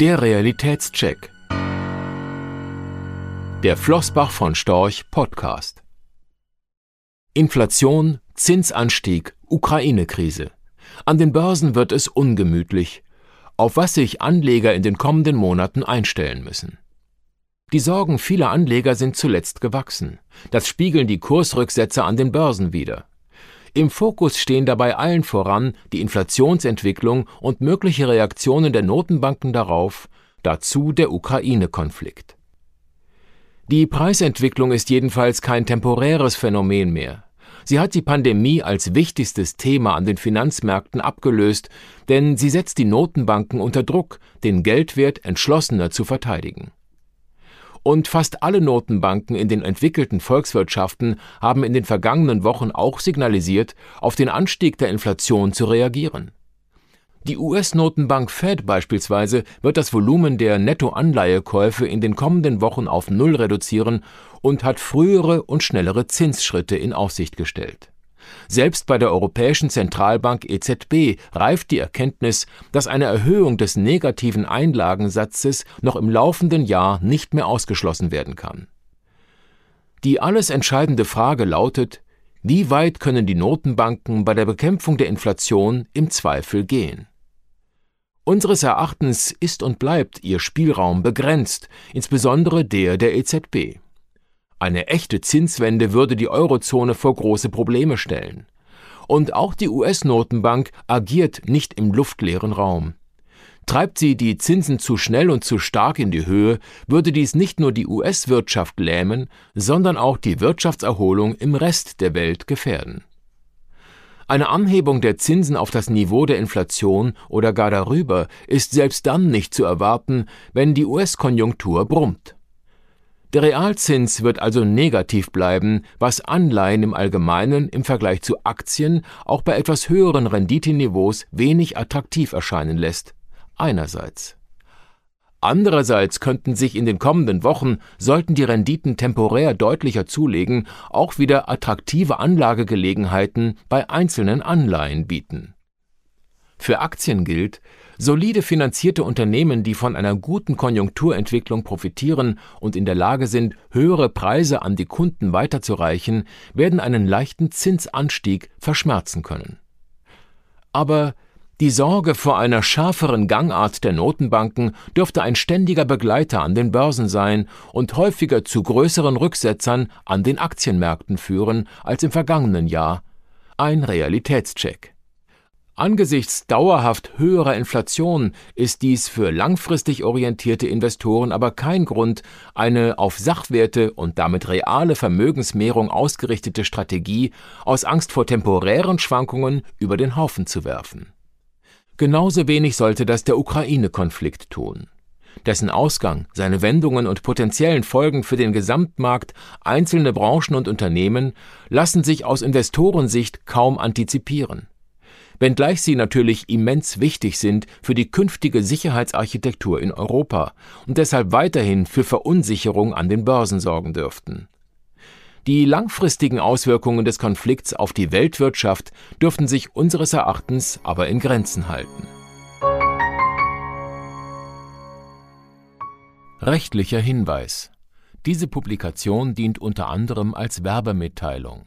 Der Realitätscheck. Der Flossbach von Storch Podcast. Inflation, Zinsanstieg, Ukraine-Krise. An den Börsen wird es ungemütlich, auf was sich Anleger in den kommenden Monaten einstellen müssen. Die Sorgen vieler Anleger sind zuletzt gewachsen. Das spiegeln die Kursrücksätze an den Börsen wider. Im Fokus stehen dabei allen voran die Inflationsentwicklung und mögliche Reaktionen der Notenbanken darauf, dazu der Ukraine-Konflikt. Die Preisentwicklung ist jedenfalls kein temporäres Phänomen mehr. Sie hat die Pandemie als wichtigstes Thema an den Finanzmärkten abgelöst, denn sie setzt die Notenbanken unter Druck, den Geldwert entschlossener zu verteidigen. Und fast alle Notenbanken in den entwickelten Volkswirtschaften haben in den vergangenen Wochen auch signalisiert, auf den Anstieg der Inflation zu reagieren. Die US-Notenbank Fed beispielsweise wird das Volumen der Nettoanleihekäufe in den kommenden Wochen auf Null reduzieren und hat frühere und schnellere Zinsschritte in Aussicht gestellt. Selbst bei der Europäischen Zentralbank EZB reift die Erkenntnis, dass eine Erhöhung des negativen Einlagensatzes noch im laufenden Jahr nicht mehr ausgeschlossen werden kann. Die alles entscheidende Frage lautet, wie weit können die Notenbanken bei der Bekämpfung der Inflation im Zweifel gehen? Unseres Erachtens ist und bleibt ihr Spielraum begrenzt, insbesondere der der EZB. Eine echte Zinswende würde die Eurozone vor große Probleme stellen. Und auch die US-Notenbank agiert nicht im luftleeren Raum. Treibt sie die Zinsen zu schnell und zu stark in die Höhe, würde dies nicht nur die US-Wirtschaft lähmen, sondern auch die Wirtschaftserholung im Rest der Welt gefährden. Eine Anhebung der Zinsen auf das Niveau der Inflation oder gar darüber ist selbst dann nicht zu erwarten, wenn die US-Konjunktur brummt. Der Realzins wird also negativ bleiben, was Anleihen im Allgemeinen im Vergleich zu Aktien auch bei etwas höheren Renditeniveaus wenig attraktiv erscheinen lässt. Einerseits. Andererseits könnten sich in den kommenden Wochen, sollten die Renditen temporär deutlicher zulegen, auch wieder attraktive Anlagegelegenheiten bei einzelnen Anleihen bieten. Für Aktien gilt, Solide finanzierte Unternehmen, die von einer guten Konjunkturentwicklung profitieren und in der Lage sind, höhere Preise an die Kunden weiterzureichen, werden einen leichten Zinsanstieg verschmerzen können. Aber die Sorge vor einer schärferen Gangart der Notenbanken dürfte ein ständiger Begleiter an den Börsen sein und häufiger zu größeren Rücksetzern an den Aktienmärkten führen als im vergangenen Jahr. Ein Realitätscheck. Angesichts dauerhaft höherer Inflation ist dies für langfristig orientierte Investoren aber kein Grund, eine auf Sachwerte und damit reale Vermögensmehrung ausgerichtete Strategie aus Angst vor temporären Schwankungen über den Haufen zu werfen. Genauso wenig sollte das der Ukraine-Konflikt tun. Dessen Ausgang, seine Wendungen und potenziellen Folgen für den Gesamtmarkt, einzelne Branchen und Unternehmen lassen sich aus Investorensicht kaum antizipieren wenngleich sie natürlich immens wichtig sind für die künftige Sicherheitsarchitektur in Europa und deshalb weiterhin für Verunsicherung an den Börsen sorgen dürften. Die langfristigen Auswirkungen des Konflikts auf die Weltwirtschaft dürften sich unseres Erachtens aber in Grenzen halten. Rechtlicher Hinweis diese Publikation dient unter anderem als Werbemitteilung.